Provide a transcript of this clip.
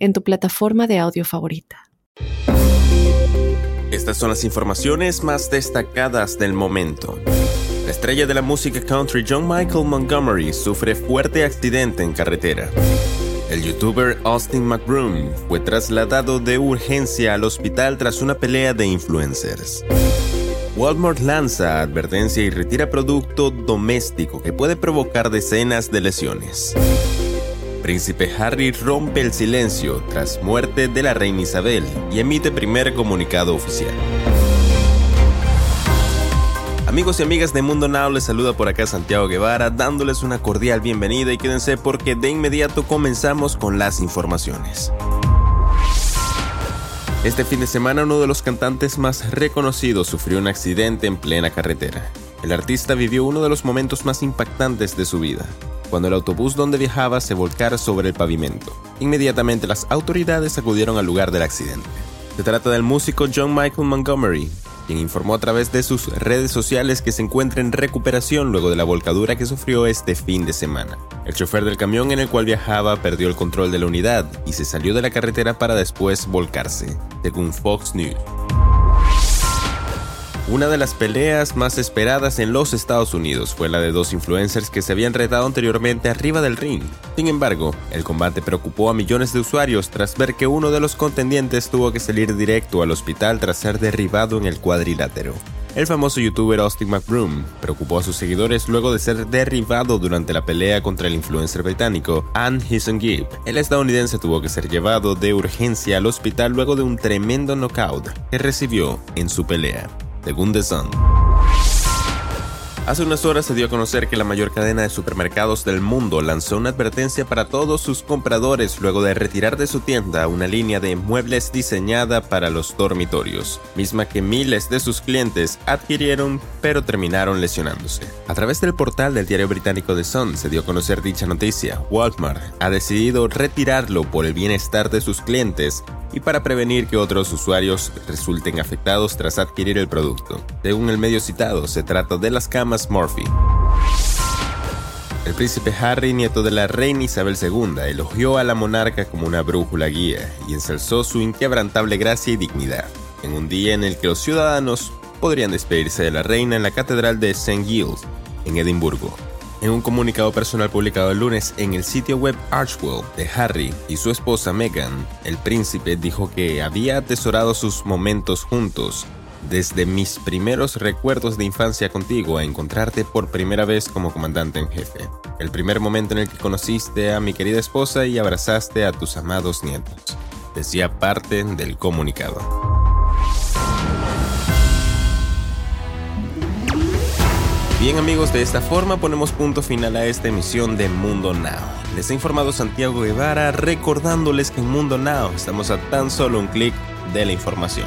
en tu plataforma de audio favorita. Estas son las informaciones más destacadas del momento. La estrella de la música country John Michael Montgomery sufre fuerte accidente en carretera. El youtuber Austin McBroom fue trasladado de urgencia al hospital tras una pelea de influencers. Walmart lanza advertencia y retira producto doméstico que puede provocar decenas de lesiones. Príncipe Harry rompe el silencio tras muerte de la reina Isabel y emite primer comunicado oficial. Amigos y amigas de Mundo Now, les saluda por acá Santiago Guevara dándoles una cordial bienvenida y quédense porque de inmediato comenzamos con las informaciones. Este fin de semana uno de los cantantes más reconocidos sufrió un accidente en plena carretera. El artista vivió uno de los momentos más impactantes de su vida, cuando el autobús donde viajaba se volcara sobre el pavimento. Inmediatamente las autoridades acudieron al lugar del accidente. Se trata del músico John Michael Montgomery, quien informó a través de sus redes sociales que se encuentra en recuperación luego de la volcadura que sufrió este fin de semana. El chofer del camión en el cual viajaba perdió el control de la unidad y se salió de la carretera para después volcarse, según Fox News una de las peleas más esperadas en los Estados Unidos fue la de dos influencers que se habían retado anteriormente arriba del ring. Sin embargo, el combate preocupó a millones de usuarios tras ver que uno de los contendientes tuvo que salir directo al hospital tras ser derribado en el cuadrilátero. El famoso youtuber Austin McBroom preocupó a sus seguidores luego de ser derribado durante la pelea contra el influencer británico Anne Gibb. El estadounidense tuvo que ser llevado de urgencia al hospital luego de un tremendo knockout que recibió en su pelea según The Sun. Hace unas horas se dio a conocer que la mayor cadena de supermercados del mundo lanzó una advertencia para todos sus compradores luego de retirar de su tienda una línea de muebles diseñada para los dormitorios, misma que miles de sus clientes adquirieron pero terminaron lesionándose. A través del portal del diario británico The Sun se dio a conocer dicha noticia. Walmart ha decidido retirarlo por el bienestar de sus clientes y para prevenir que otros usuarios resulten afectados tras adquirir el producto. Según el medio citado, se trata de las El príncipe Harry, nieto de la reina Isabel II, elogió a la monarca como una brújula guía y ensalzó su inquebrantable gracia y dignidad, en un día en el que los ciudadanos podrían despedirse de la reina en la catedral de St. Giles, en Edimburgo. En un comunicado personal publicado el lunes en el sitio web Archwell de Harry y su esposa Meghan, el príncipe dijo que había atesorado sus momentos juntos desde mis primeros recuerdos de infancia contigo a encontrarte por primera vez como comandante en jefe. El primer momento en el que conociste a mi querida esposa y abrazaste a tus amados nietos. Decía parte del comunicado. Bien amigos, de esta forma ponemos punto final a esta emisión de Mundo Now. Les ha informado Santiago Guevara recordándoles que en Mundo Now estamos a tan solo un clic de la información.